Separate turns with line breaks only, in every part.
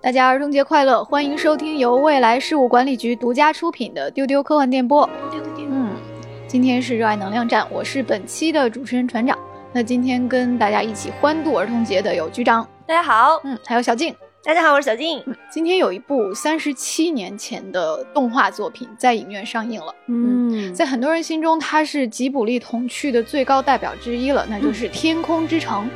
大家儿童节快乐！欢迎收听由未来事务管理局独家出品的《丢丢科幻电波》。嗯，今天是热爱能量站，我是本期的主持人船长。那今天跟大家一起欢度儿童节的有局长，
大家好，
嗯，还有小静，
大家好，我是小静。
今天有一部三十七年前的动画作品在影院上映了，嗯，在很多人心中，它是吉卜力童趣的最高代表之一了，那就是《天空之城》。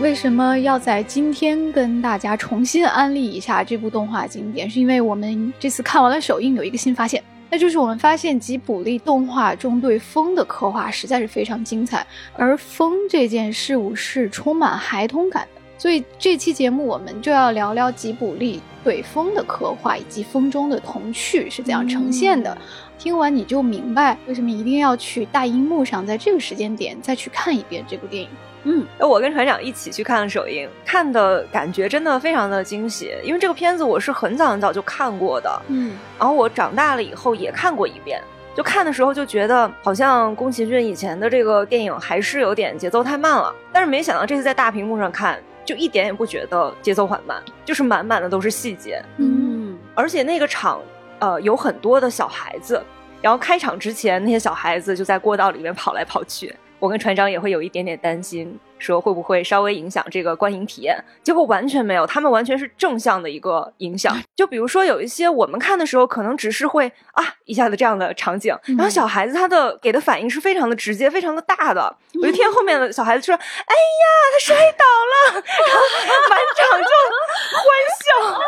为什么要在今天跟大家重新安利一下这部动画经典？是因为我们这次看完了首映，有一个新发现，那就是我们发现吉卜力动画中对风的刻画实在是非常精彩，而风这件事物是充满孩童感的。所以这期节目我们就要聊聊吉卜力对风的刻画，以及风中的童趣是怎样呈现的。听完你就明白为什么一定要去大荧幕上，在这个时间点再去看一遍这部电影。
嗯，我跟船长一起去看了首映，看的感觉真的非常的惊喜，因为这个片子我是很早很早就看过的，嗯，然后我长大了以后也看过一遍，就看的时候就觉得好像宫崎骏以前的这个电影还是有点节奏太慢了，但是没想到这次在大屏幕上看，就一点也不觉得节奏缓慢，就是满满的都是细节，嗯，而且那个场，呃，有很多的小孩子，然后开场之前那些小孩子就在过道里面跑来跑去。我跟船长也会有一点点担心，说会不会稍微影响这个观影体验？结果完全没有，他们完全是正向的一个影响。就比如说有一些我们看的时候，可能只是会啊一下子这样的场景，然后小孩子他的给的反应是非常的直接、非常的大的。有一天后面的小孩子说：“哎呀，他摔倒了！”然后满场就欢笑，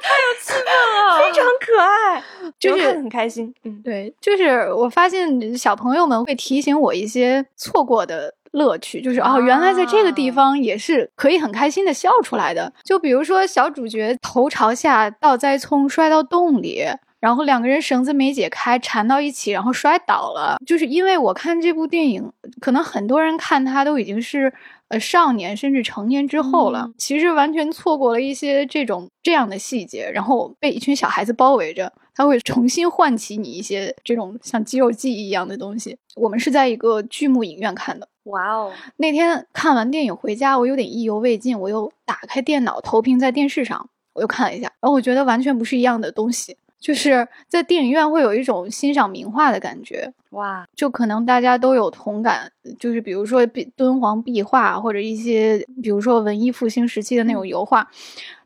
太有气氛了，非常可爱，就是很开心。
嗯，对，就是我发现小朋友们会提醒我一些。错过的乐趣就是哦，原来在这个地方也是可以很开心的笑出来的。就比如说小主角头朝下倒栽葱摔到洞里，然后两个人绳子没解开缠到一起，然后摔倒了。就是因为我看这部电影，可能很多人看他都已经是呃少年甚至成年之后了，其实完全错过了一些这种这样的细节，然后被一群小孩子包围着。它会重新唤起你一些这种像肌肉记忆一样的东西。我们是在一个剧目影院看的，
哇哦！
那天看完电影回家，我有点意犹未尽，我又打开电脑投屏在电视上，我又看了一下，然后我觉得完全不是一样的东西。就是在电影院会有一种欣赏名画的感觉，哇！就可能大家都有同感，就是比如说壁敦煌壁画或者一些，比如说文艺复兴时期的那种油画，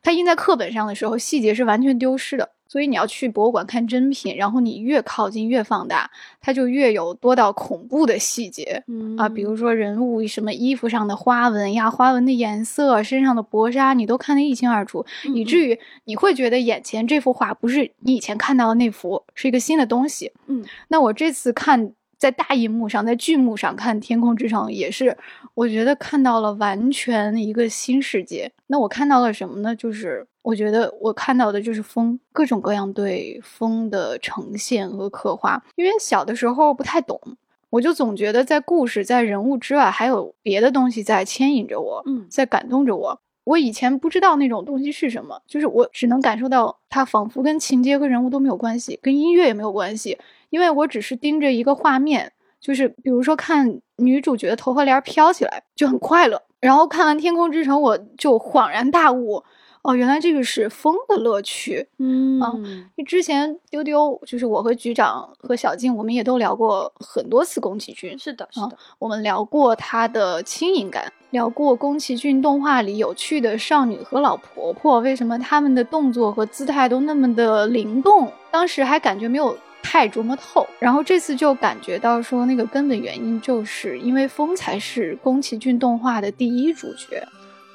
它印在课本上的时候，细节是完全丢失的。所以你要去博物馆看真品，然后你越靠近越放大，它就越有多到恐怖的细节，嗯啊，比如说人物什么衣服上的花纹呀、花纹的颜色、身上的薄纱，你都看得一清二楚，以至于你会觉得眼前这幅画不是你以前看到的那幅，是一个新的东西。嗯，那我这次看在大荧幕上，在剧目上看《天空之城》，也是我觉得看到了完全一个新世界。那我看到了什么呢？就是。我觉得我看到的就是风，各种各样对风的呈现和刻画。因为小的时候不太懂，我就总觉得在故事、在人物之外，还有别的东西在牵引着我，嗯，在感动着我。我以前不知道那种东西是什么，就是我只能感受到它仿佛跟情节和人物都没有关系，跟音乐也没有关系，因为我只是盯着一个画面，就是比如说看女主角的头发帘飘起来就很快乐，然后看完《天空之城》，我就恍然大悟。哦，原来这个是风的乐趣，嗯啊，之前丢丢就是我和局长和小静，我们也都聊过很多次宫崎骏，
是的，是的，
我们聊过他的轻盈感，聊过宫崎骏动画里有趣的少女和老婆婆，为什么他们的动作和姿态都那么的灵动，当时还感觉没有太琢磨透，然后这次就感觉到说那个根本原因就是因为风才是宫崎骏动画的第一主角。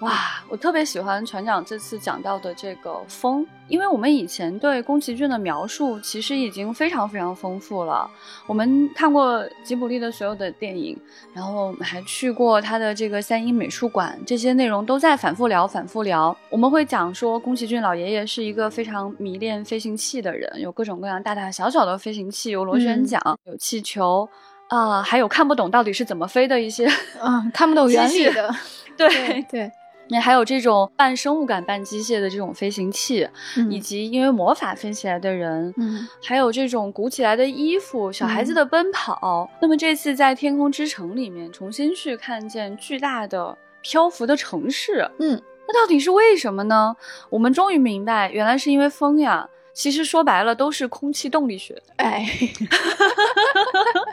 哇，我特别喜欢船长这次讲到的这个风，因为我们以前对宫崎骏的描述其实已经非常非常丰富了。我们看过吉卜力的所有的电影，然后还去过他的这个三鹰美术馆，这些内容都在反复聊，反复聊。我们会讲说，宫崎骏老爷爷是一个非常迷恋飞行器的人，有各种各样大大小小的飞行器，有螺旋桨，有气球，啊，还有看不懂到底是怎么飞的一些，
嗯，看不懂原理的，
对
对。
那还有这种半生物感、半机械的这种飞行器，以及因为魔法飞起来的人，
嗯，
还有这种鼓起来的衣服、小孩子的奔跑。那么这次在《天空之城》里面重新去看见巨大的漂浮的城市，
嗯，
那到底是为什么呢？我们终于明白，原来是因为风呀。其实说白了都是空气动力学。
哎，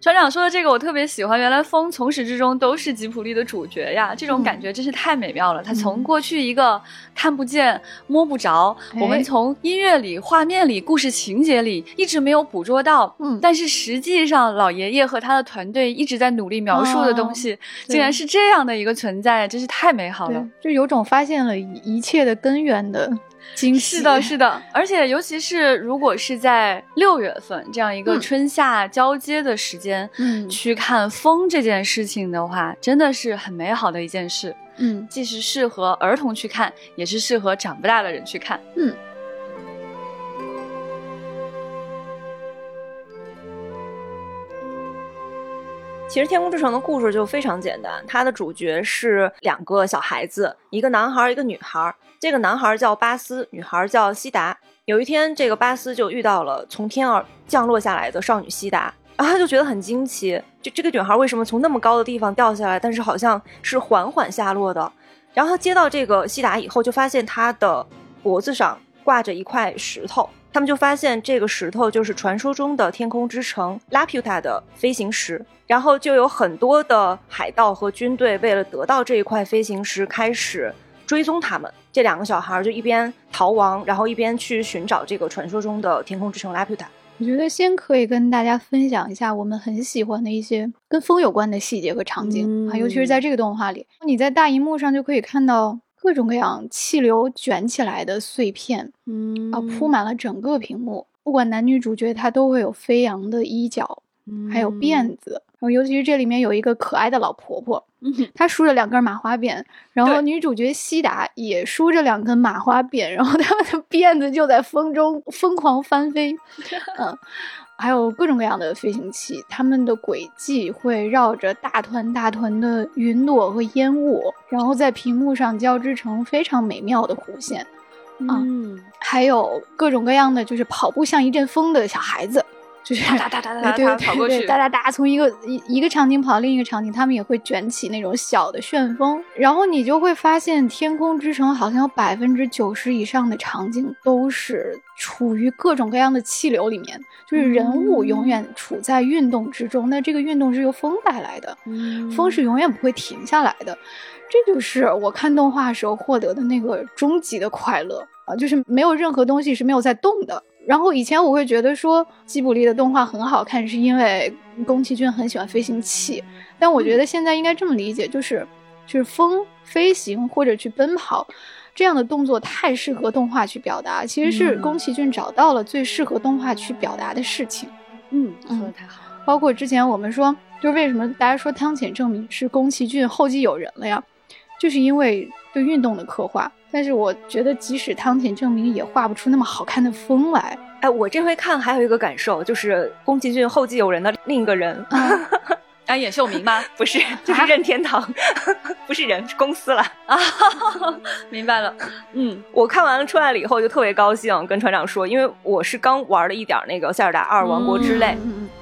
船长说的这个我特别喜欢。原来风从始至终都是吉普力的主角呀，这种感觉真是太美妙了。他从过去一个看不见、摸不着，我们从音乐里、画面里、故事情节里一直没有捕捉到，
嗯，
但是实际上老爷爷和他的团队一直在努力描述的东西，竟然是这样的一个存在，真是太美好了。
就有种发现了一切的根源的。
是的，是的，而且尤其是如果是在六月份这样一个春夏交接的时间，
嗯，
去看风这件事情的话，真的是很美好的一件事。
嗯，
既是适合儿童去看，也是适合长不大的人去看。
嗯。
其实《天空之城》的故事就非常简单，它的主角是两个小孩子，一个男孩，一个女孩。这个男孩叫巴斯，女孩叫西达。有一天，这个巴斯就遇到了从天而降落下来的少女西达，然后他就觉得很惊奇，就这个女孩为什么从那么高的地方掉下来，但是好像是缓缓下落的。然后他接到这个西达以后，就发现她的脖子上挂着一块石头。他们就发现这个石头就是传说中的天空之城拉普塔的飞行石，然后就有很多的海盗和军队为了得到这一块飞行石，开始追踪他们。这两个小孩就一边逃亡，然后一边去寻找这个传说中的天空之城拉普塔。
我觉得先可以跟大家分享一下我们很喜欢的一些跟风有关的细节和场景啊，尤其是在这个动画里，你在大荧幕上就可以看到。各种各样气流卷起来的碎片，
嗯
啊，铺满了整个屏幕。不管男女主角，他都会有飞扬的衣角，还有辫子。然后，尤其是这里面有一个可爱的老婆婆，她梳着两根麻花辫。然后，女主角西达也梳着两根麻花辫，然后她们的辫子就在风中疯狂翻飞。嗯。还有各种各样的飞行器，它们的轨迹会绕着大团大团的云朵和烟雾，然后在屏幕上交织成非常美妙的弧线。
嗯，
还有各种各样的，就是跑步像一阵风的小孩子。就是
哒哒哒哒
哒
跑过去，
哒哒哒从一个一一个场景跑到另一个场景，他们也会卷起那种小的旋风，然后你就会发现天空之城好像有百分之九十以上的场景都是处于各种各样的气流里面，就是人物永远处在运动之中，那这个运动是由风带来的，风是永远不会停下来的，这就是我看动画时候获得的那个终极的快乐啊，就是没有任何东西是没有在动的。然后以前我会觉得说吉卜力的动画很好看，是因为宫崎骏很喜欢飞行器。但我觉得现在应该这么理解，就是就是风飞行或者去奔跑这样的动作太适合动画去表达，其实是宫崎骏找到了最适合动画去表达的事情。
嗯，说的太好。
包括之前我们说，就是为什么大家说汤浅证明是宫崎骏后继有人了呀？就是因为对运动的刻画。但是我觉得，即使汤浅证明也画不出那么好看的风来。
哎，我这回看还有一个感受，就是宫崎骏后继有人的另一个人，
啊，演秀明吗？
不是，就是任天堂，不是人，是公司了
啊。明白了。嗯，
我看完了出来了以后就特别高兴，跟船长说，因为我是刚玩了一点那个《塞尔达二：王国之泪》，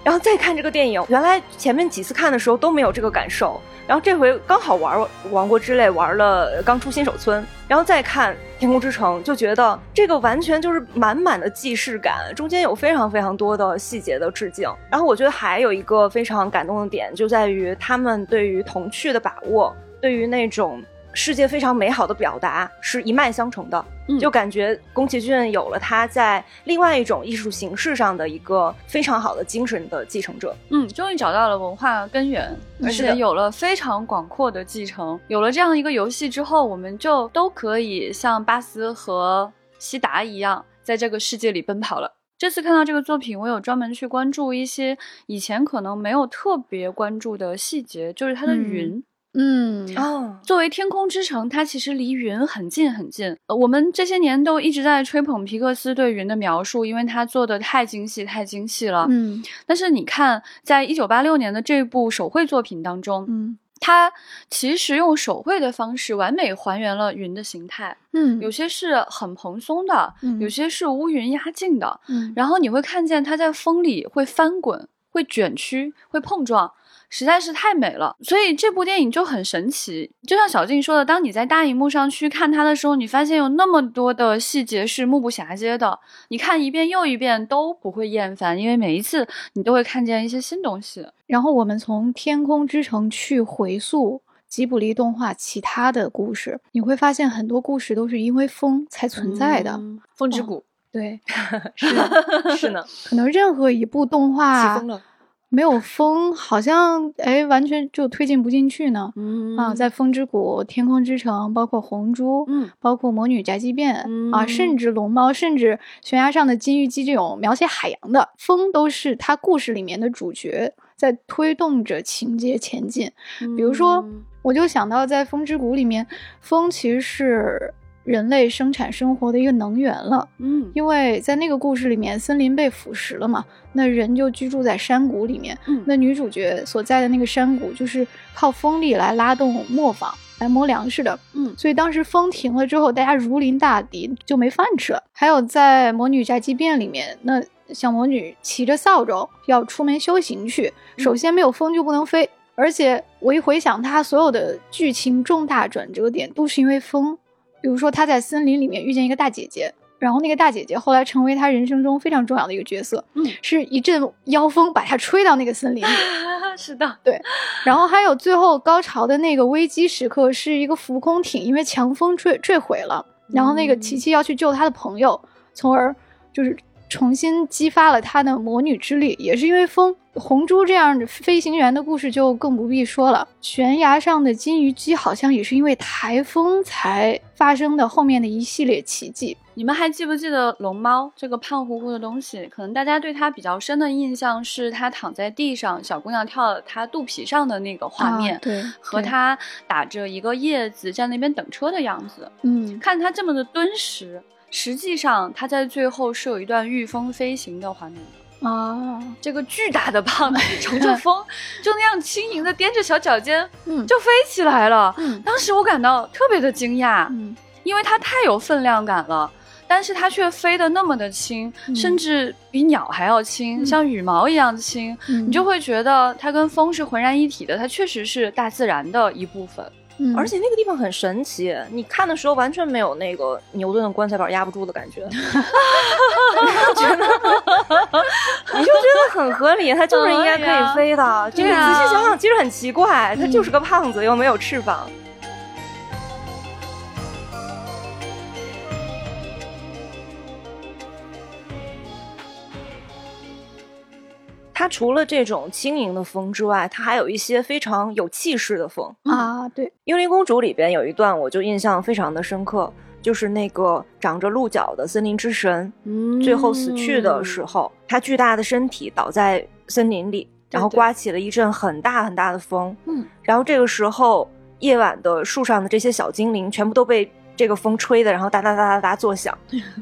然后再看这个电影，原来前面几次看的时候都没有这个感受。然后这回刚好玩《王国之泪》，玩了刚出新手村，然后再看《天空之城》，就觉得这个完全就是满满的既视感，中间有非常非常多的细节的致敬。然后我觉得还有一个非常感动的点，就在于他们对于童趣的把握，对于那种。世界非常美好的表达是一脉相承的，就感觉宫崎骏有了他在另外一种艺术形式上的一个非常好的精神的继承者。
嗯，终于找到了文化根源，而且有了非常广阔的继承。有了这样一个游戏之后，我们就都可以像巴斯和西达一样，在这个世界里奔跑了。这次看到这个作品，我有专门去关注一些以前可能没有特别关注的细节，就是它的云。
嗯
哦，
作为天空之城，它其实离云很近很近。呃，我们这些年都一直在吹捧皮克斯对云的描述，因为它做的太精细、太精细了。
嗯，
但是你看，在一九八六年的这部手绘作品当中，
嗯，
它其实用手绘的方式完美还原了云的形态。
嗯，
有些是很蓬松的，有些是乌云压境的。
嗯，
然后你会看见它在风里会翻滚、会卷曲、会碰撞。实在是太美了，所以这部电影就很神奇。就像小静说的，当你在大荧幕上去看它的时候，你发现有那么多的细节是目不暇接的，你看一遍又一遍都不会厌烦，因为每一次你都会看见一些新东西。
然后我们从《天空之城》去回溯吉卜力动画其他的故事，你会发现很多故事都是因为风才存在的。
风之谷，
对，
是是呢，
可能任何一部动画。
起风了。
没有风，好像哎，完全就推进不进去呢。
嗯
啊，在风之谷、天空之城，包括红猪，
嗯，
包括魔女宅急便啊，甚至龙猫，甚至悬崖上的金鱼姬这种描写海洋的风，都是它故事里面的主角在推动着情节前进。比如说，我就想到在风之谷里面，风其实是。人类生产生活的一个能源了，
嗯，
因为在那个故事里面，森林被腐蚀了嘛，那人就居住在山谷里面，
嗯，
那女主角所在的那个山谷就是靠风力来拉动磨坊来磨粮食的，
嗯，
所以当时风停了之后，大家如临大敌，就没饭吃了。还有在《魔女宅急便》里面，那小魔女骑着扫帚要出门修行去，首先没有风就不能飞，而且我一回想，她所有的剧情重大转折点都是因为风。比如说，他在森林里面遇见一个大姐姐，然后那个大姐姐后来成为他人生中非常重要的一个角色。
嗯，
是一阵妖风把他吹到那个森林里。
是的，
对。然后还有最后高潮的那个危机时刻，是一个浮空艇因为强风坠坠毁了，然后那个琪琪要去救他的朋友，从而就是重新激发了他的魔女之力，也是因为风。红珠这样飞行员的故事就更不必说了。悬崖上的金鱼姬好像也是因为台风才发生的后面的一系列奇迹。
你们还记不记得龙猫这个胖乎乎的东西？可能大家对它比较深的印象是它躺在地上，小姑娘跳它肚皮上的那个画面，
对，
和它打着一个叶子在那边等车的样子。
嗯，
看它这么的敦实，实际上它在最后是有一段御风飞行的画面的。
啊，
这个巨大的胖子 乘着风，就那样轻盈的踮着小脚尖，
嗯，
就飞起来了。
嗯，
当时我感到特别的惊讶，
嗯，
因为它太有分量感了，但是它却飞得那么的轻，甚至比鸟还要轻，像羽毛一样轻，嗯你就会觉得它跟风是浑然一体的，它确实是大自然的一部分。
而且那个地方很神奇，你看的时候完全没有那个牛顿的棺材板压不住的感觉，觉得 你就觉得很合理，它就是应该可以飞的。这个仔细想想，其实很奇怪，它就是个胖子，又没有翅膀。它除了这种轻盈的风之外，它还有一些非常有气势的风
啊。对，《
幽灵公主》里边有一段，我就印象非常的深刻，就是那个长着鹿角的森林之神，最后死去的时候，他巨大的身体倒在森林里，然后刮起了一阵很大很大的风。
嗯，
然后这个时候，夜晚的树上的这些小精灵全部都被这个风吹的，然后哒哒哒哒哒作响。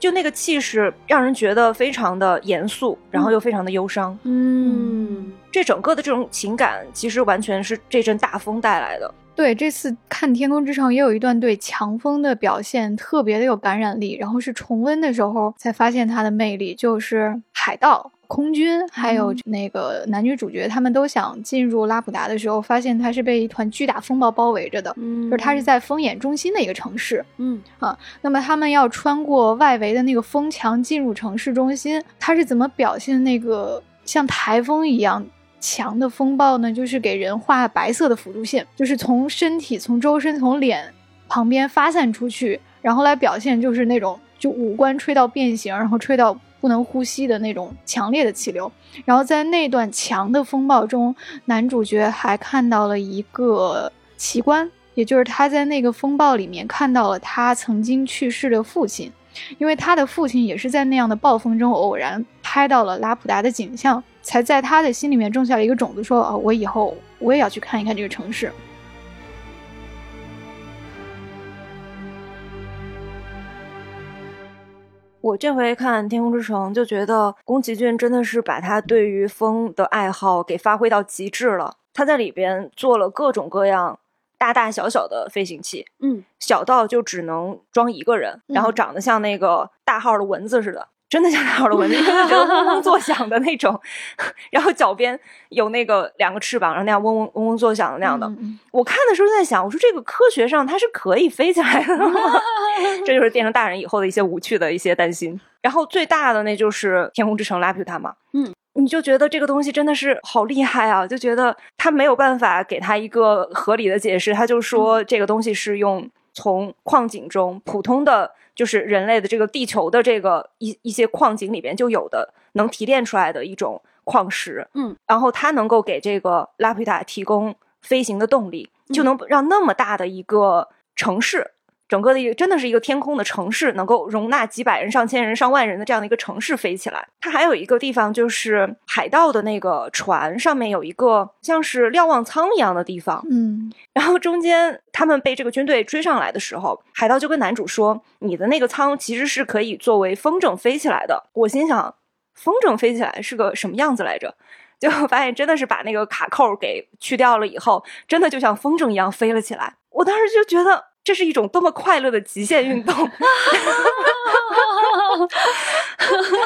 就那个气势，让人觉得非常的严肃，然后又非常的忧伤。
嗯，
这整个的这种情感，其实完全是这阵大风带来的。
对，这次看《天空之城》也有一段对强风的表现特别的有感染力，然后是重温的时候才发现它的魅力，就是海盗。空军还有那个男女主角，他们都想进入拉普达的时候，发现它是被一团巨大风暴包围着的，就是它是在风眼中心的一个城市。
嗯
啊，那么他们要穿过外围的那个风墙进入城市中心，它是怎么表现那个像台风一样强的风暴呢？就是给人画白色的辅助线，就是从身体、从周身、从脸旁边发散出去，然后来表现就是那种就五官吹到变形，然后吹到。不能呼吸的那种强烈的气流，然后在那段强的风暴中，男主角还看到了一个奇观，也就是他在那个风暴里面看到了他曾经去世的父亲，因为他的父亲也是在那样的暴风中偶然拍到了拉普达的景象，才在他的心里面种下了一个种子，说啊，我以后我也要去看一看这个城市。
我这回看《天空之城》，就觉得宫崎骏真的是把他对于风的爱好给发挥到极致了。他在里边做了各种各样大大小小的飞行器，
嗯，
小到就只能装一个人，然后长得像那个大号的蚊子似的。真的像大号的蚊子，觉得嗡嗡作响的那种，然后脚边有那个两个翅膀，然后那样嗡嗡嗡嗡作响的那样的。我看的时候在想，我说这个科学上它是可以飞起来的吗？这就是变成大人以后的一些无趣的一些担心。然后最大的那就是天空之城拉普塔嘛，
嗯，
你就觉得这个东西真的是好厉害啊，就觉得他没有办法给他一个合理的解释，他就说这个东西是用从矿井中普通的。就是人类的这个地球的这个一一些矿井里边就有的能提炼出来的一种矿石，
嗯，
然后它能够给这个拉普塔提供飞行的动力，就能让那么大的一个城市。整个的一个真的是一个天空的城市，能够容纳几百人、上千人、上万人的这样的一个城市飞起来。它还有一个地方，就是海盗的那个船上面有一个像是瞭望舱一样的地方。
嗯，
然后中间他们被这个军队追上来的时候，海盗就跟男主说：“你的那个舱其实是可以作为风筝飞起来的。”我心想，风筝飞起来是个什么样子来着？就发现真的是把那个卡扣给去掉了以后，真的就像风筝一样飞了起来。我当时就觉得。这是一种多么快乐的极限运动！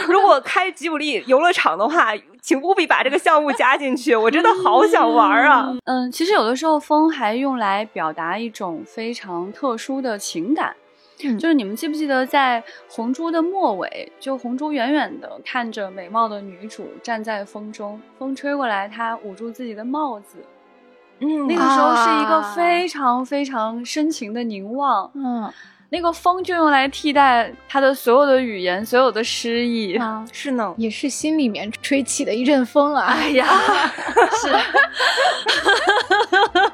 如果开吉卜力游乐场的话，请务必把这个项目加进去，我真的好想玩啊！
嗯，其实有的时候风还用来表达一种非常特殊的情感，就是你们记不记得在《红猪》的末尾，就红猪远远的看着美貌的女主站在风中，风吹过来，她捂住自己的帽子。
嗯，
那个时候是一个非常非常深情的凝望。
嗯，
那个风就用来替代他的所有的语言，所有的诗意。
啊，
是呢，
也是心里面吹起的一阵风啊！
哎呀，是。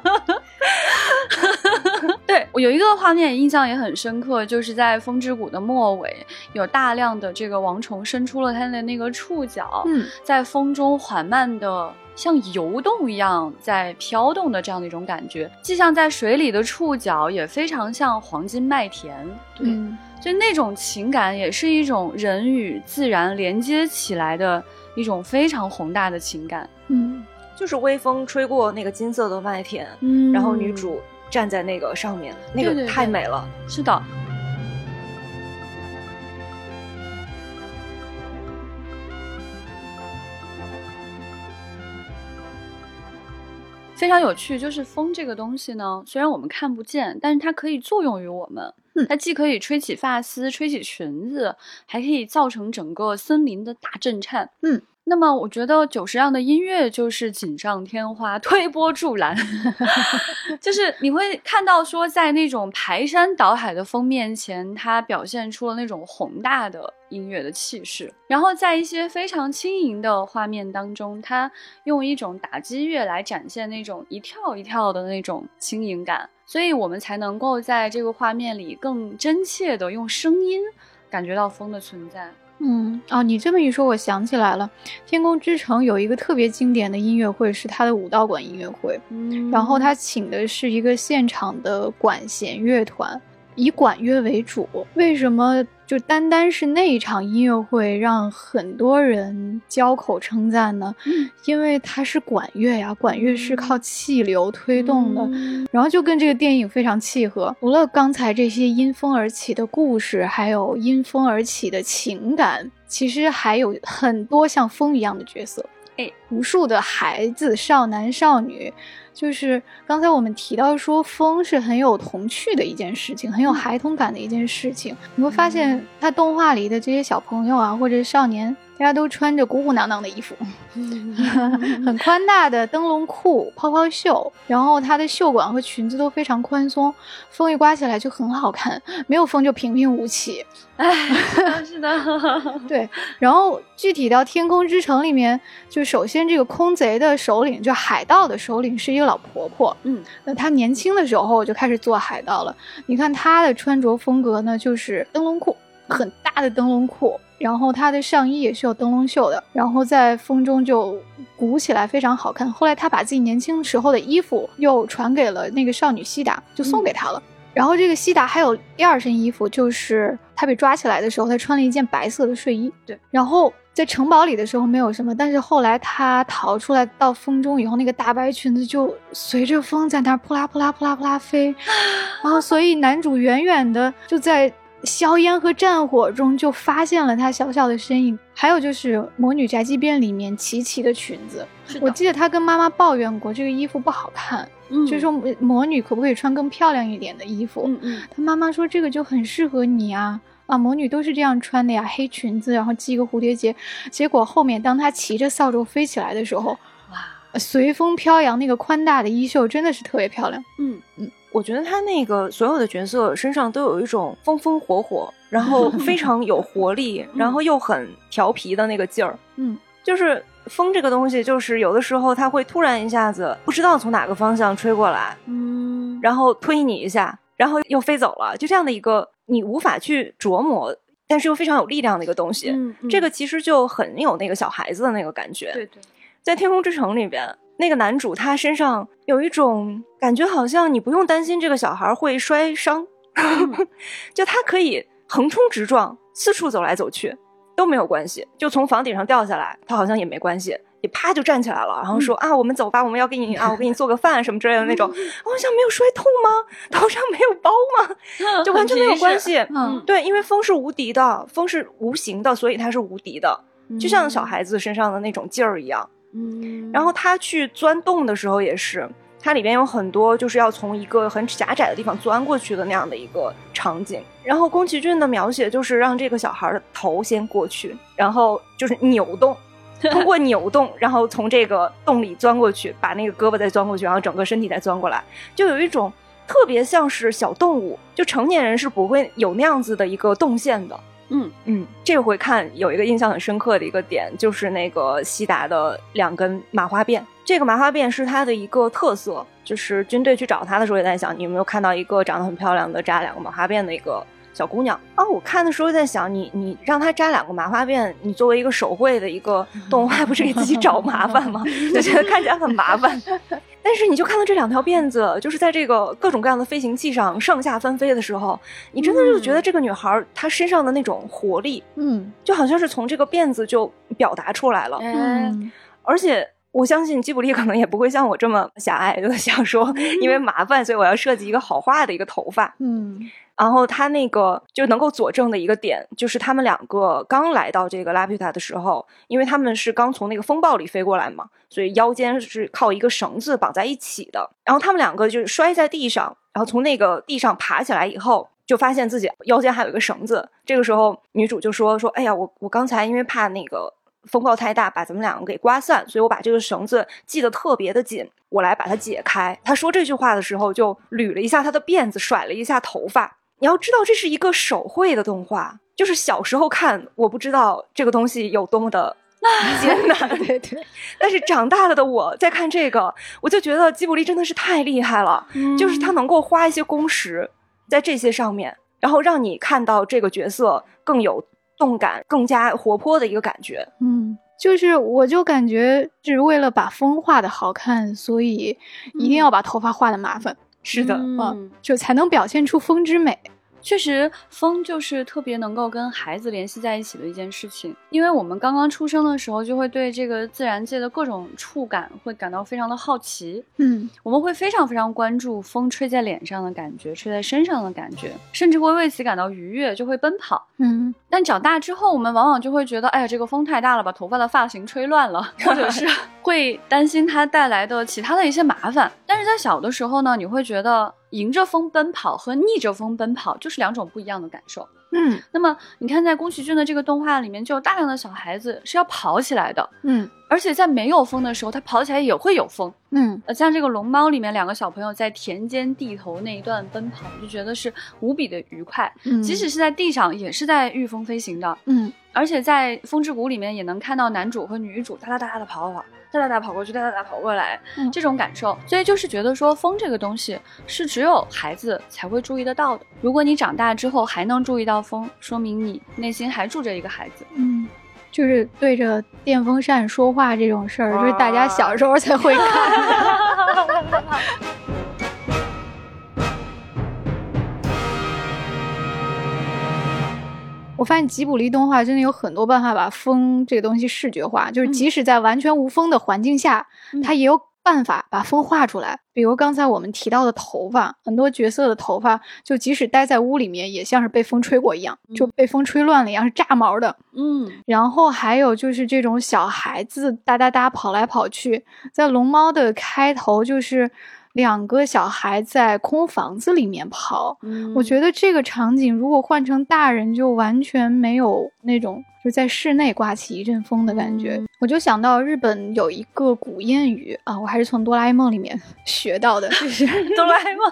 对我有一个画面印象也很深刻，就是在风之谷的末尾，有大量的这个王虫伸出了它的那个触角，
嗯，
在风中缓慢的。像游动一样在飘动的这样的一种感觉，既像在水里的触角，也非常像黄金麦田。对，所以那种情感也是一种人与自然连接起来的一种非常宏大的情感。
嗯，
就是微风吹过那个金色的麦田，
嗯，
然后女主站在那个上面，那个太美了。
是的。非常有趣，就是风这个东西呢，虽然我们看不见，但是它可以作用于我们。它既可以吹起发丝、吹起裙子，还可以造成整个森林的大震颤。
嗯。
那么，我觉得久石让的音乐就是锦上添花、推波助澜，就是你会看到说，在那种排山倒海的风面前，它表现出了那种宏大的音乐的气势；然后在一些非常轻盈的画面当中，它用一种打击乐来展现那种一跳一跳的那种轻盈感，所以我们才能够在这个画面里更真切的用声音感觉到风的存在。
嗯哦，你这么一说，我想起来了，《天空之城》有一个特别经典的音乐会，是他的武道馆音乐会。
嗯，
然后他请的是一个现场的管弦乐团，以管乐为主。为什么？就单单是那一场音乐会，让很多人交口称赞呢。
嗯，
因为它是管乐呀，管乐是靠气流推动的，然后就跟这个电影非常契合。除了刚才这些因风而起的故事，还有因风而起的情感，其实还有很多像风一样的角色。
哎，
无数的孩子、少男少女。就是刚才我们提到说，风是很有童趣的一件事情，很有孩童感的一件事情。你会发现，他动画里的这些小朋友啊，或者少年。大家都穿着鼓鼓囊囊的衣服，很宽大的灯笼裤、泡泡袖，然后它的袖管和裙子都非常宽松，风一刮起来就很好看，没有风就平平无奇。
哎，是的，
对。然后具体到《天空之城》里面，就首先这个空贼的首领，就海盗的首领是一个老婆婆。
嗯，
那她年轻的时候就开始做海盗了。你看她的穿着风格呢，就是灯笼裤，很大的灯笼裤。然后她的上衣也是有灯笼袖的，然后在风中就鼓起来，非常好看。后来她把自己年轻时候的衣服又传给了那个少女西达，就送给她了。然后这个西达还有第二身衣服，就是他被抓起来的时候，他穿了一件白色的睡衣。
对，
然后在城堡里的时候没有什么，但是后来他逃出来到风中以后，那个大白裙子就随着风在那儿扑啦扑啦扑啦扑啦飞，然后所以男主远远的就在硝烟和战火中就发现了他小小的身影。还有就是《魔女宅急便》里面琪琪的裙子，我记得他跟妈妈抱怨过这个衣服不好看。就说魔女可不可以穿更漂亮一点的衣服？
嗯嗯，
他妈妈说这个就很适合你啊啊！魔女都是这样穿的呀，黑裙子，然后系一个蝴蝶结。结果后面当她骑着扫帚飞起来的时候，哇，随风飘扬，那个宽大的衣袖真的是特别漂亮。
嗯嗯，
我觉得她那个所有的角色身上都有一种风风火火，然后 非常有活力，然后又很调皮的那个劲儿。
嗯，
就是。风这个东西，就是有的时候它会突然一下子不知道从哪个方向吹过来，
嗯，
然后推你一下，然后又飞走了，就这样的一个你无法去琢磨，但是又非常有力量的一个东西。这个其实就很有那个小孩子的那个感觉。
对对，
在《天空之城》里边，那个男主他身上有一种感觉，好像你不用担心这个小孩会摔伤，就他可以横冲直撞，四处走来走去。都没有关系，就从房顶上掉下来，他好像也没关系，也啪就站起来了，然后说啊，我们走吧，我们要给你啊，我给你做个饭什么之类的那种。我想没有摔痛吗？头上没有包吗？就完全没有关系。嗯，对，因为风是无敌的，风是无形的，所以它是无敌的，就像小孩子身上的那种劲儿一样。
嗯，
然后他去钻洞的时候也是。它里边有很多就是要从一个很狭窄的地方钻过去的那样的一个场景，然后宫崎骏的描写就是让这个小孩的头先过去，然后就是扭动，通过扭动，然后从这个洞里钻过去，把那个胳膊再钻过去，然后整个身体再钻过来，就有一种特别像是小动物，就成年人是不会有那样子的一个动线的。
嗯
嗯，这回看有一个印象很深刻的一个点，就是那个西达的两根麻花辫。这个麻花辫是他的一个特色，就是军队去找他的时候也在想，你有没有看到一个长得很漂亮的扎两个麻花辫的一个小姑娘啊？我看的时候在想，你你让她扎两个麻花辫，你作为一个手绘的一个动画，不是给自己找麻烦吗？就觉得看起来很麻烦。但是你就看到这两条辫子，就是在这个各种各样的飞行器上上下翻飞的时候，你真的就觉得这个女孩她身上的那种活力，
嗯，
就好像是从这个辫子就表达出来了。
嗯，
而且我相信吉卜力可能也不会像我这么狭隘，就 想说因为麻烦，所以我要设计一个好画的一个头发。
嗯。
然后他那个就能够佐证的一个点，就是他们两个刚来到这个拉皮塔的时候，因为他们是刚从那个风暴里飞过来嘛，所以腰间是靠一个绳子绑在一起的。然后他们两个就是摔在地上，然后从那个地上爬起来以后，就发现自己腰间还有一个绳子。这个时候女主就说：“说哎呀，我我刚才因为怕那个风暴太大，把咱们两个给刮散，所以我把这个绳子系得特别的紧，我来把它解开。”他说这句话的时候，就捋了一下他的辫子，甩了一下头发。你要知道，这是一个手绘的动画，就是小时候看，我不知道这个东西有多么的 艰难，
对对。
但是长大了的我在看这个，我就觉得吉卜力真的是太厉害了，就是他能够花一些工时在这些上面，然后让你看到这个角色更有动感、更加活泼的一个感觉。
嗯，就是我就感觉是为了把风画的好看，所以一定要把头发画的麻烦。
是的，
嗯，就才能表现出风之美。
确实，风就是特别能够跟孩子联系在一起的一件事情。因为我们刚刚出生的时候，就会对这个自然界的各种触感会感到非常的好奇。
嗯，
我们会非常非常关注风吹在脸上的感觉，吹在身上的感觉，甚至会为此感到愉悦，就会奔跑。
嗯，
但长大之后，我们往往就会觉得，哎呀，这个风太大了，把头发的发型吹乱了，或者是 会担心它带来的其他的一些麻烦。但是在小的时候呢，你会觉得。迎着风奔跑和逆着风奔跑就是两种不一样的感受。
嗯，
那么你看，在宫崎骏的这个动画里面，就有大量的小孩子是要跑起来的。
嗯，
而且在没有风的时候，他跑起来也会有风。
嗯，
呃，像这个龙猫里面两个小朋友在田间地头那一段奔跑，就觉得是无比的愉快。
嗯，
即使是在地上，也是在御风飞行的。
嗯，
而且在风之谷里面，也能看到男主和女主哒哒哒哒的跑跑。哒哒哒跑过去，哒哒哒跑过来，这种感受，所以就是觉得说风这个东西是只有孩子才会注意得到的。如果你长大之后还能注意到风，说明你内心还住着一个孩子。
嗯，就是对着电风扇说话这种事儿，就是大家小时候才会看。我发现吉卜力动画真的有很多办法把风这个东西视觉化，就是即使在完全无风的环境下，它也有办法把风画出来。比如刚才我们提到的头发，很多角色的头发，就即使待在屋里面，也像是被风吹过一样，就被风吹乱了一样，是炸毛的。
嗯，
然后还有就是这种小孩子哒哒哒跑来跑去，在龙猫的开头就是。两个小孩在空房子里面跑，我觉得这个场景如果换成大人，就完全没有那种就在室内刮起一阵风的感觉。我就想到日本有一个古谚语啊，我还是从哆啦 A 梦里面 学到的，就是
哆啦 A 梦，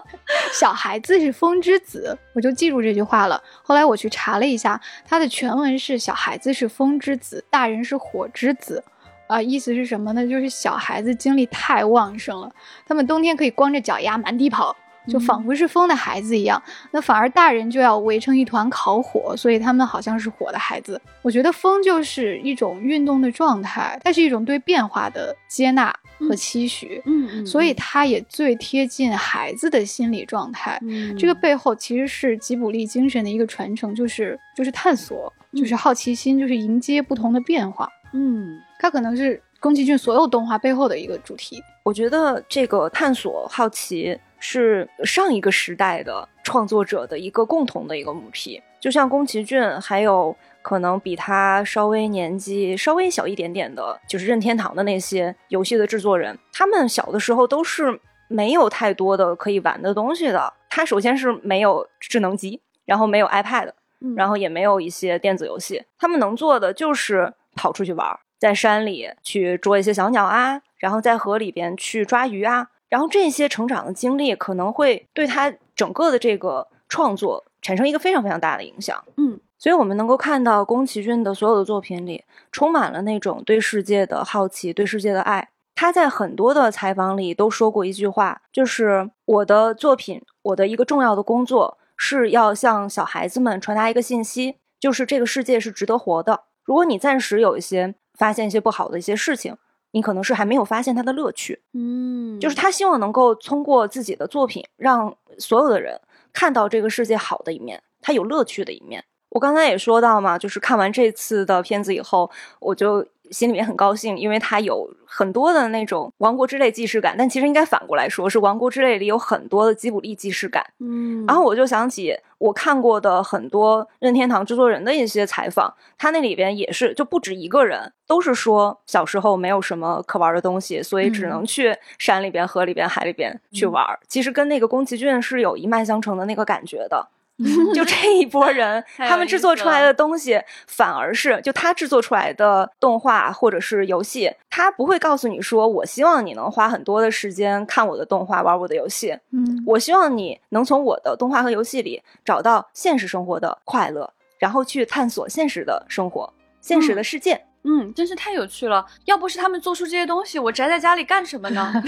小孩子是风之子，我就记住这句话了。后来我去查了一下，它的全文是小孩子是风之子，大人是火之子。啊，意思是什么呢？就是小孩子精力太旺盛了，他们冬天可以光着脚丫满地跑，就仿佛是风的孩子一样。那反而大人就要围成一团烤火，所以他们好像是火的孩子。我觉得风就是一种运动的状态，它是一种对变化的接纳和期许。
嗯嗯，
所以它也最贴近孩子的心理状态。这个背后其实是吉卜力精神的一个传承，就是就是探索，就是好奇心，就是迎接不同的变化。
嗯。
它可能是宫崎骏所有动画背后的一个主题。
我觉得这个探索、好奇是上一个时代的创作者的一个共同的一个母题。就像宫崎骏，还有可能比他稍微年纪稍微小一点点的，就是任天堂的那些游戏的制作人，他们小的时候都是没有太多的可以玩的东西的。他首先是没有智能机，然后没有 iPad，然后也没有一些电子游戏，他们能做的就是跑出去玩。在山里去捉一些小鸟啊，然后在河里边去抓鱼啊，然后这些成长的经历可能会对他整个的这个创作产生一个非常非常大的影响。
嗯，
所以我们能够看到宫崎骏的所有的作品里充满了那种对世界的好奇、对世界的爱。他在很多的采访里都说过一句话，就是我的作品，我的一个重要的工作是要向小孩子们传达一个信息，就是这个世界是值得活的。如果你暂时有一些。发现一些不好的一些事情，你可能是还没有发现它的乐趣。
嗯，
就是他希望能够通过自己的作品，让所有的人看到这个世界好的一面，他有乐趣的一面。我刚才也说到嘛，就是看完这次的片子以后，我就。心里面很高兴，因为它有很多的那种王国之泪既视感，但其实应该反过来说，是王国之泪里有很多的吉卜力既视感。
嗯，
然后我就想起我看过的很多任天堂制作人的一些采访，他那里边也是就不止一个人，都是说小时候没有什么可玩的东西，所以只能去山里边、河里边、海里边去玩。其实跟那个宫崎骏是有一脉相承的那个感觉的。就这一波人，他们制作出来的东西，反而是就他制作出来的动画或者是游戏，他不会告诉你说，我希望你能花很多的时间看我的动画，玩我的游戏。
嗯，
我希望你能从我的动画和游戏里找到现实生活的快乐，然后去探索现实的生活、现实的世界。
嗯，真是太有趣了。要不是他们做出这些东西，我宅在家里干什么呢？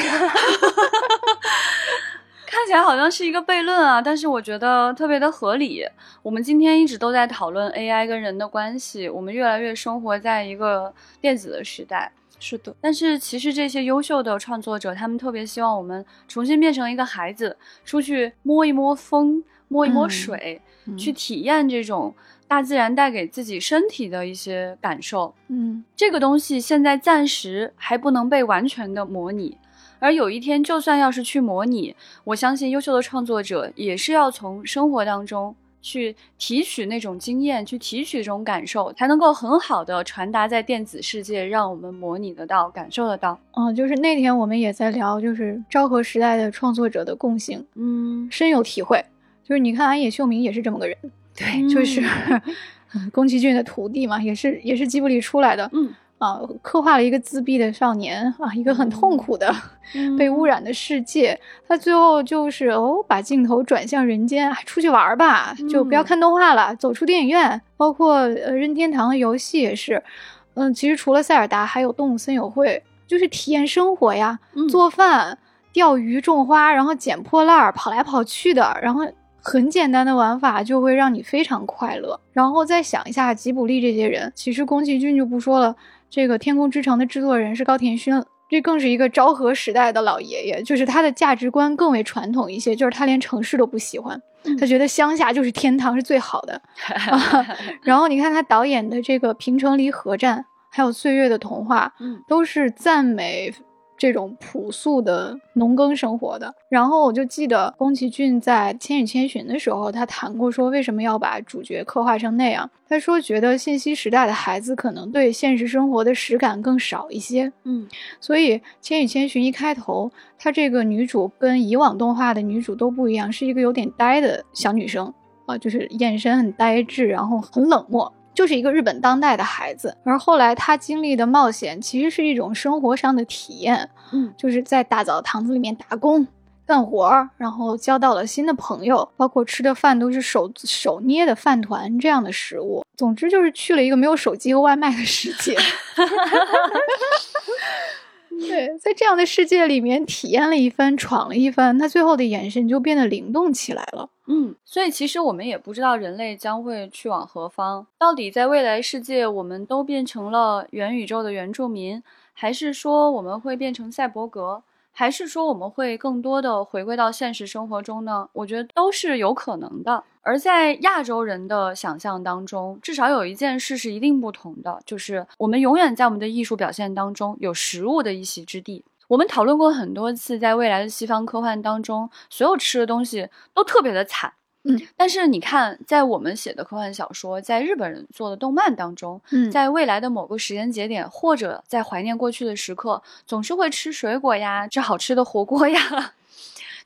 看起来好像是一个悖论啊，但是我觉得特别的合理。我们今天一直都在讨论 AI 跟人的关系，我们越来越生活在一个电子的时代。
是的，
但是其实这些优秀的创作者，他们特别希望我们重新变成一个孩子，出去摸一摸风，摸一摸水，去体验这种大自然带给自己身体的一些感受。
嗯，
这个东西现在暂时还不能被完全的模拟。而有一天，就算要是去模拟，我相信优秀的创作者也是要从生活当中去提取那种经验，去提取这种感受，才能够很好的传达在电子世界，让我们模拟得到、感受得到。
嗯，就是那天我们也在聊，就是昭和时代的创作者的共性，
嗯，
深有体会。就是你看，安野秀明也是这么个人，
对，
就是 宫崎骏的徒弟嘛，也是也是吉卜力出来的，
嗯。
啊，刻画了一个自闭的少年啊，一个很痛苦的被污染的世界。他最后就是哦，把镜头转向人间，出去玩吧，就不要看动画了，走出电影院。包括呃，任天堂的游戏也是，嗯，其实除了塞尔达，还有动物森友会，就是体验生活呀，做饭、钓鱼、种花，然后捡破烂儿、跑来跑去的，然后很简单的玩法就会让你非常快乐。然后再想一下吉卜力这些人，其实宫崎骏就不说了。这个《天空之城》的制作人是高田勋这更是一个昭和时代的老爷爷，就是他的价值观更为传统一些，就是他连城市都不喜欢，他觉得乡下就是天堂，是最好的。然后你看他导演的这个《平城离合战》，还有《岁月的童话》，都是赞美。这种朴素的农耕生活的，然后我就记得宫崎骏在《千与千寻》的时候，他谈过说为什么要把主角刻画成那样。他说觉得信息时代的孩子可能对现实生活的实感更少一些。
嗯，
所以《千与千寻》一开头，他这个女主跟以往动画的女主都不一样，是一个有点呆的小女生啊，就是眼神很呆滞，然后很冷漠。就是一个日本当代的孩子，而后来他经历的冒险其实是一种生活上的体验，
嗯，
就是在大澡堂子里面打工干活，然后交到了新的朋友，包括吃的饭都是手手捏的饭团这样的食物。总之就是去了一个没有手机和外卖的世界。对，在这样的世界里面体验了一番，闯了一番，他最后的眼神就变得灵动起来了。
嗯，所以其实我们也不知道人类将会去往何方。到底在未来世界，我们都变成了元宇宙的原住民，还是说我们会变成赛博格？还是说我们会更多的回归到现实生活中呢？我觉得都是有可能的。而在亚洲人的想象当中，至少有一件事是一定不同的，就是我们永远在我们的艺术表现当中有食物的一席之地。我们讨论过很多次，在未来的西方科幻当中，所有吃的东西都特别的惨。
嗯，
但是你看，在我们写的科幻小说，在日本人做的动漫当中，
嗯，
在未来的某个时间节点，或者在怀念过去的时刻，总是会吃水果呀，吃好吃的火锅呀，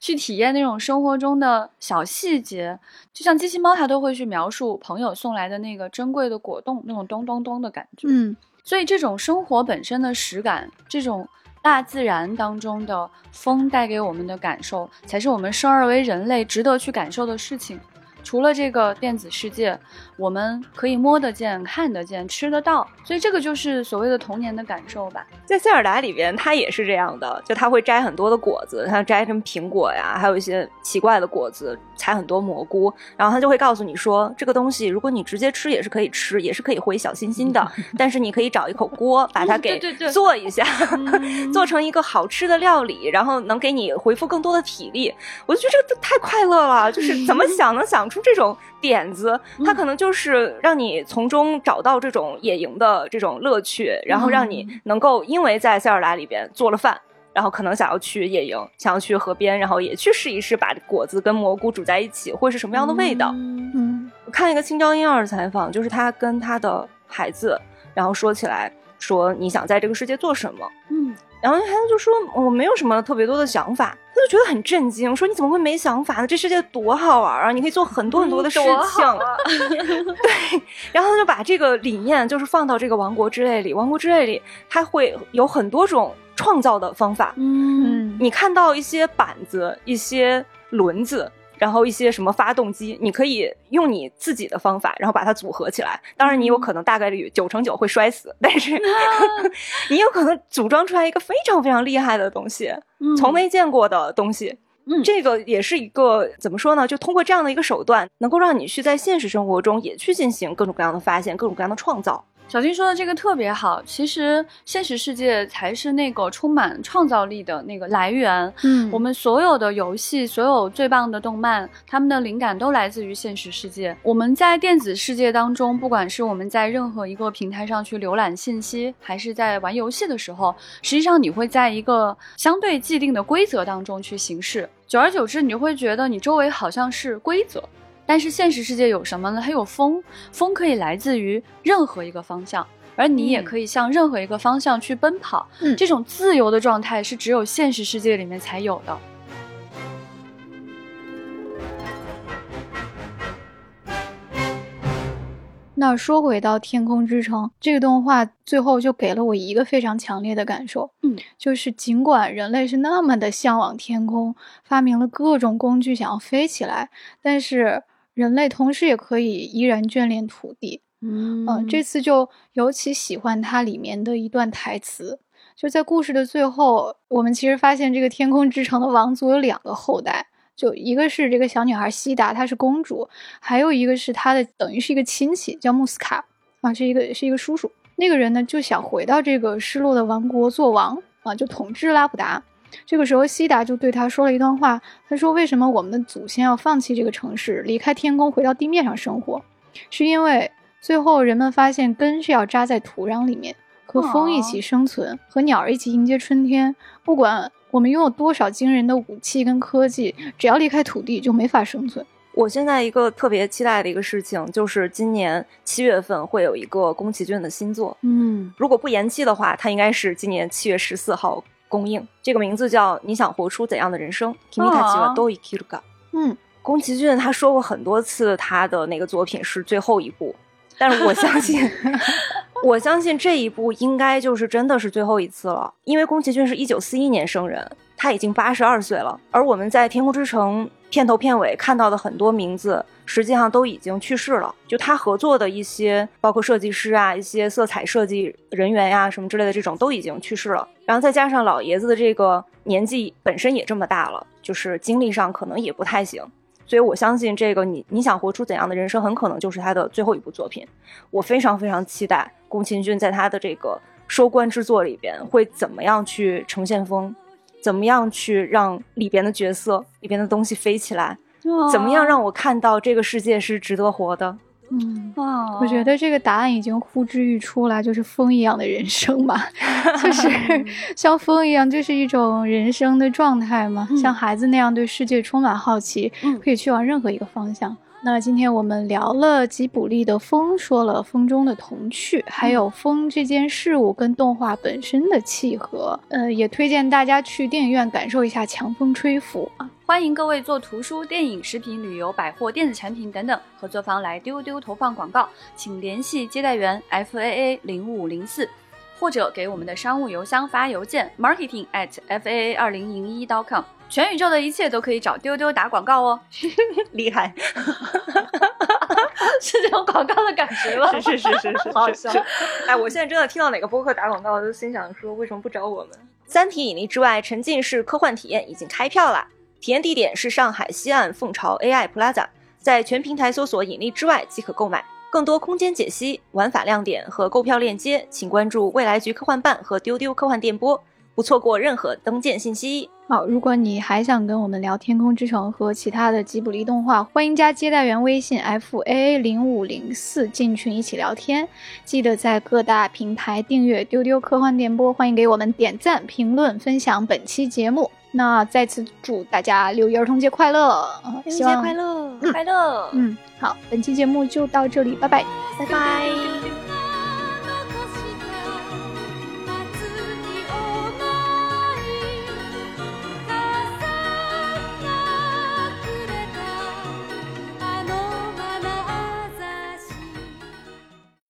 去体验那种生活中的小细节。就像机器猫，它都会去描述朋友送来的那个珍贵的果冻，那种咚咚咚的感觉。
嗯，
所以这种生活本身的实感，这种。大自然当中的风带给我们的感受，才是我们生而为人类值得去感受的事情。除了这个电子世界，我们可以摸得见、看得见、吃得到，所以这个就是所谓的童年的感受吧。
在塞尔达里边，它也是这样的，就他会摘很多的果子，他摘什么苹果呀，还有一些奇怪的果子，采很多蘑菇，然后他就会告诉你说，这个东西如果你直接吃也是可以吃，也是可以回小心心的，但是你可以找一口锅把它 给做一下，做成一个好吃的料理，然后能给你回复更多的体力。我就觉得这个太快乐了，就是怎么想能想出这种。点子，它可能就是让你从中找到这种野营的这种乐趣，然后让你能够因为在塞尔达里边做了饭，然后可能想要去野营，想要去河边，然后也去试一试把果子跟蘑菇煮在一起会是什么样的味道。
嗯，
我看一个青椒婴儿采访，就是他跟他的孩子，然后说起来说你想在这个世界做什么？
嗯。
然后孩子就说：“我没有什么特别多的想法。”他就觉得很震惊，说：“你怎么会没想法呢？这世界多好玩啊！你可以做很多很多的事情。”啊 对，然后他就把这个理念就是放到这个王国之泪里。王国之泪里，他会有很多种创造的方法。
嗯，
你看到一些板子，一些轮子。然后一些什么发动机，你可以用你自己的方法，然后把它组合起来。当然，你有可能大概率九成九会摔死，但是 你有可能组装出来一个非常非常厉害的东西，从没见过的东西。
嗯，
这个也是一个怎么说呢？就通过这样的一个手段，能够让你去在现实生活中也去进行各种各样的发现，各种各样的创造。
小金说的这个特别好，其实现实世界才是那个充满创造力的那个来源。
嗯，
我们所有的游戏，所有最棒的动漫，他们的灵感都来自于现实世界。我们在电子世界当中，不管是我们在任何一个平台上去浏览信息，还是在玩游戏的时候，实际上你会在一个相对既定的规则当中去行事。久而久之，你就会觉得你周围好像是规则。但是现实世界有什么呢？它有风，风可以来自于任何一个方向，而你也可以向任何一个方向去奔跑。
嗯，
这种自由的状态是只有现实世界里面才有的。
那说回到《天空之城》这个动画，最后就给了我一个非常强烈的感受，
嗯，
就是尽管人类是那么的向往天空，发明了各种工具想要飞起来，但是。人类同时也可以依然眷恋土地，
嗯，
这次就尤其喜欢它里面的一段台词，就在故事的最后，我们其实发现这个天空之城的王族有两个后代，就一个是这个小女孩西达，她是公主，还有一个是她的等于是一个亲戚，叫穆斯卡，啊，是一个是一个叔叔，那个人呢就想回到这个失落的王国做王。啊，就统治拉普达。这个时候，西达就对他说了一段话，他说：“为什么我们的祖先要放弃这个城市，离开天宫，回到地面上生活？是因为最后人们发现根是要扎在土壤里面，和风一起生存，和鸟儿一起迎接春天。不管我们拥有多少惊人的武器跟科技，只要离开土地，就没法生存。”
我现在一个特别期待的一个事情，就是今年七月份会有一个宫崎骏的新作。
嗯，
如果不延期的话，它应该是今年七月十四号。公映这个名字叫你想活出怎样的人生？嗯，宫崎骏他说过很多次他的那个作品是最后一部，但是我相信，我相信这一部应该就是真的是最后一次了，因为宫崎骏是一九四一年生人，他已经八十二岁了，而我们在《天空之城》片头片尾看到的很多名字。实际上都已经去世了。就他合作的一些，包括设计师啊、一些色彩设计人员呀什么之类的，这种都已经去世了。然后再加上老爷子的这个年纪本身也这么大了，就是精力上可能也不太行。所以我相信这个你你想活出怎样的人生，很可能就是他的最后一部作品。我非常非常期待宫崎骏在他的这个收官之作里边会怎么样去呈现风，怎么样去让里边的角色里边的东西飞起来。怎么样让我看到这个世界是值得活的？
嗯，我觉得这个答案已经呼之欲出了，就是风一样的人生嘛，就是像风一样，就是一种人生的状态嘛，像孩子那样对世界充满好奇，可以去往任何一个方向。那今天我们聊了吉卜力的风，说了风中的童趣，还有风这件事物跟动画本身的契合。呃，也推荐大家去电影院感受一下强风吹拂啊！
欢迎各位做图书、电影、食品、旅游、百货、电子产品等等合作方来丢丢投放广告，请联系接待员 f a a 零五零四，或者给我们的商务邮箱发邮件 marketing at f a a 二零零一 dot com。全宇宙的一切都可以找丢丢打广告哦，
厉害，
是这种广告的感觉吗？
是是是是是，
好笑。
哎，我现在真的听到哪个播客打广告，都心想说，为什么不找我们？三体引力之外沉浸式科幻体验已经开票了，体验地点是上海西岸凤巢 AI Plaza，在全平台搜索“引力之外”即可购买。更多空间解析、玩法亮点和购票链接，请关注未来局科幻办和丢丢科幻电波。不错过任何登舰信息。
好，如果你还想跟我们聊《天空之城》和其他的吉卜力动画，欢迎加接待员微信 f a a 零五零四进群一起聊天。记得在各大平台订阅丢丢科幻电波，欢迎给我们点赞、评论、分享本期节目。那再次祝大家六一儿童节快乐！
六一节快乐，快乐。
嗯，好，本期节目就到这里，拜拜，
拜拜。